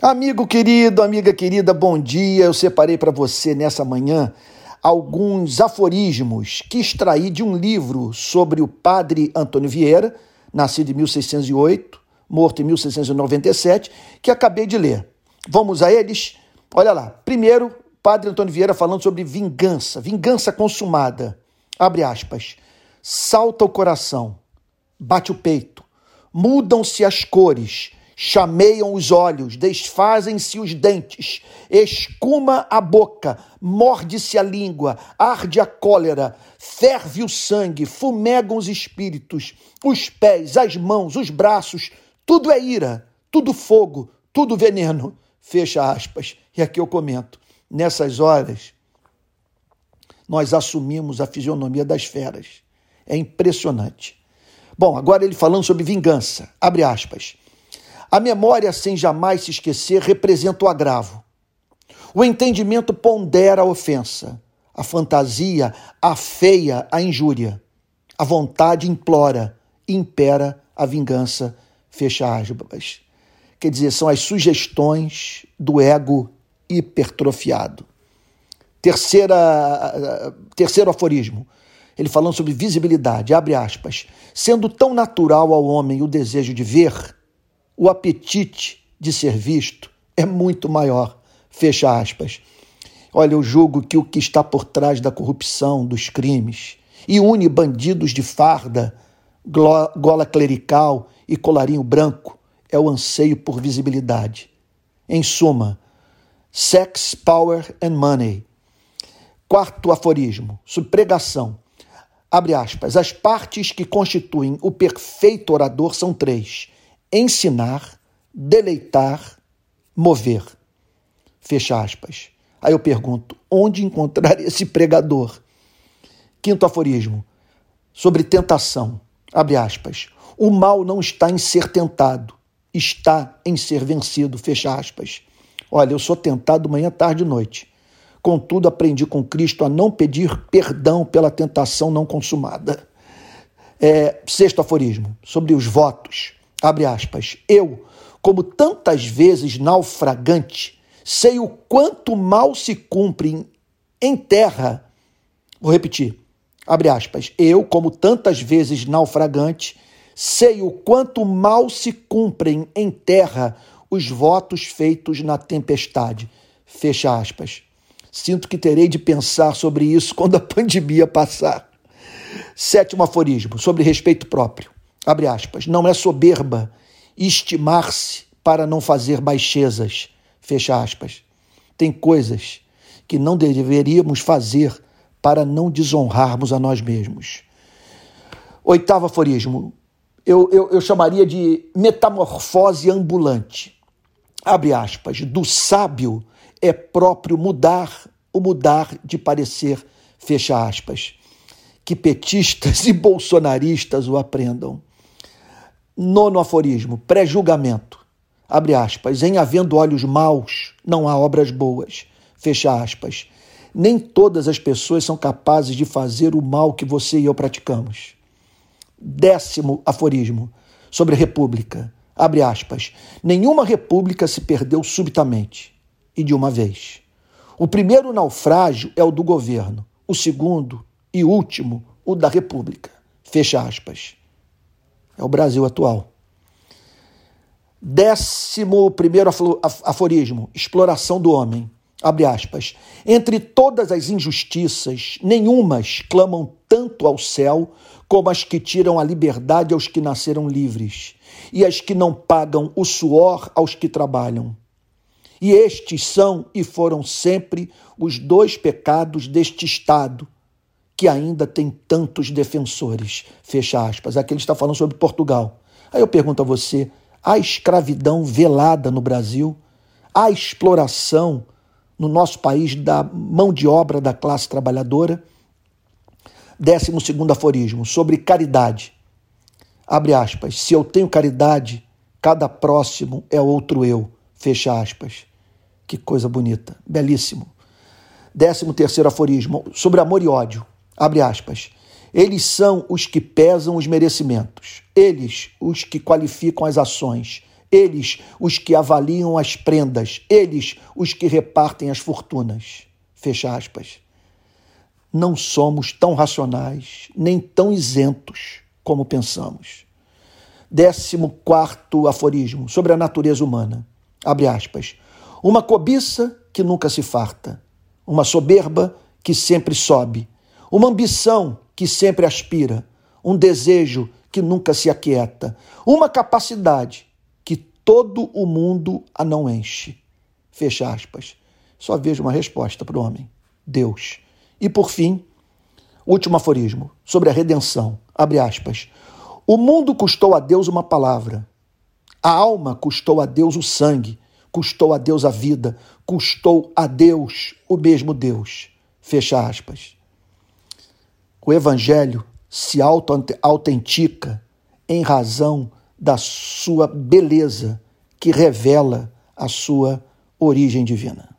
Amigo querido, amiga querida, bom dia. Eu separei para você nessa manhã alguns aforismos que extraí de um livro sobre o padre Antônio Vieira, nascido em 1608, morto em 1697, que acabei de ler. Vamos a eles? Olha lá. Primeiro, padre Antônio Vieira falando sobre vingança, vingança consumada. Abre aspas. Salta o coração, bate o peito, mudam-se as cores chameiam os olhos, desfazem-se os dentes, escuma a boca, morde-se a língua, arde a cólera, ferve o sangue, fumegam os espíritos, os pés, as mãos, os braços, tudo é ira, tudo fogo, tudo veneno. Fecha aspas. E aqui eu comento. Nessas horas, nós assumimos a fisionomia das feras. É impressionante. Bom, agora ele falando sobre vingança. Abre aspas. A memória, sem jamais se esquecer, representa o agravo. O entendimento pondera a ofensa. A fantasia afeia a injúria. A vontade implora, impera a vingança. Fecha aspas. Quer dizer, são as sugestões do ego hipertrofiado. Terceira, terceiro aforismo. Ele falando sobre visibilidade, abre aspas. Sendo tão natural ao homem o desejo de ver, o apetite de ser visto é muito maior. Fecha aspas. Olha, eu julgo que o que está por trás da corrupção, dos crimes, e une bandidos de farda, gola clerical e colarinho branco é o anseio por visibilidade. Em suma, sex, power and money. Quarto aforismo, subpregação. Abre aspas. As partes que constituem o perfeito orador são três: ensinar, deleitar, mover. Fecha aspas. Aí eu pergunto: onde encontrar esse pregador? Quinto aforismo, sobre tentação. Abre aspas. O mal não está em ser tentado, está em ser vencido. Fecha aspas. Olha, eu sou tentado manhã, tarde e noite. Contudo, aprendi com Cristo a não pedir perdão pela tentação não consumada. É, sexto aforismo, sobre os votos abre aspas, eu, como tantas vezes naufragante, sei o quanto mal se cumpre em terra. Vou repetir, abre aspas, eu, como tantas vezes naufragante, sei o quanto mal se cumprem em terra os votos feitos na tempestade. Fecha aspas. Sinto que terei de pensar sobre isso quando a pandemia passar. Sétimo aforismo, sobre respeito próprio abre aspas, não é soberba estimar-se para não fazer baixezas, fecha aspas. Tem coisas que não deveríamos fazer para não desonrarmos a nós mesmos. Oitavo aforismo, eu, eu, eu chamaria de metamorfose ambulante. Abre aspas, do sábio é próprio mudar o mudar de parecer, fecha aspas. Que petistas e bolsonaristas o aprendam. Nono aforismo, pré-julgamento. Abre aspas. Em havendo olhos maus, não há obras boas. Fecha aspas. Nem todas as pessoas são capazes de fazer o mal que você e eu praticamos. Décimo aforismo, sobre república. Abre aspas. Nenhuma república se perdeu subitamente e de uma vez. O primeiro naufrágio é o do governo, o segundo e último, o da república. Fecha aspas é o Brasil atual. Décimo primeiro aforismo, exploração do homem. Abre aspas. Entre todas as injustiças, nenhumas clamam tanto ao céu como as que tiram a liberdade aos que nasceram livres, e as que não pagam o suor aos que trabalham. E estes são e foram sempre os dois pecados deste Estado, que ainda tem tantos defensores. Fecha aspas. Aqui ele está falando sobre Portugal. Aí eu pergunto a você: há escravidão velada no Brasil? Há exploração no nosso país da mão de obra da classe trabalhadora? Décimo segundo aforismo, sobre caridade. Abre aspas. Se eu tenho caridade, cada próximo é outro eu. Fecha aspas. Que coisa bonita. Belíssimo. Décimo terceiro aforismo, sobre amor e ódio. Abre aspas. Eles são os que pesam os merecimentos, eles os que qualificam as ações, eles os que avaliam as prendas, eles os que repartem as fortunas. Fecha aspas. Não somos tão racionais, nem tão isentos como pensamos. Décimo quarto aforismo sobre a natureza humana. Abre aspas. Uma cobiça que nunca se farta, uma soberba que sempre sobe, uma ambição que sempre aspira, um desejo que nunca se aquieta, uma capacidade que todo o mundo a não enche. Fecha aspas. Só vejo uma resposta para o homem: Deus. E por fim, último aforismo sobre a redenção. Abre aspas. O mundo custou a Deus uma palavra. A alma custou a Deus o sangue, custou a Deus a vida, custou a Deus o mesmo Deus. Fecha aspas. O evangelho se autentica em razão da sua beleza, que revela a sua origem divina.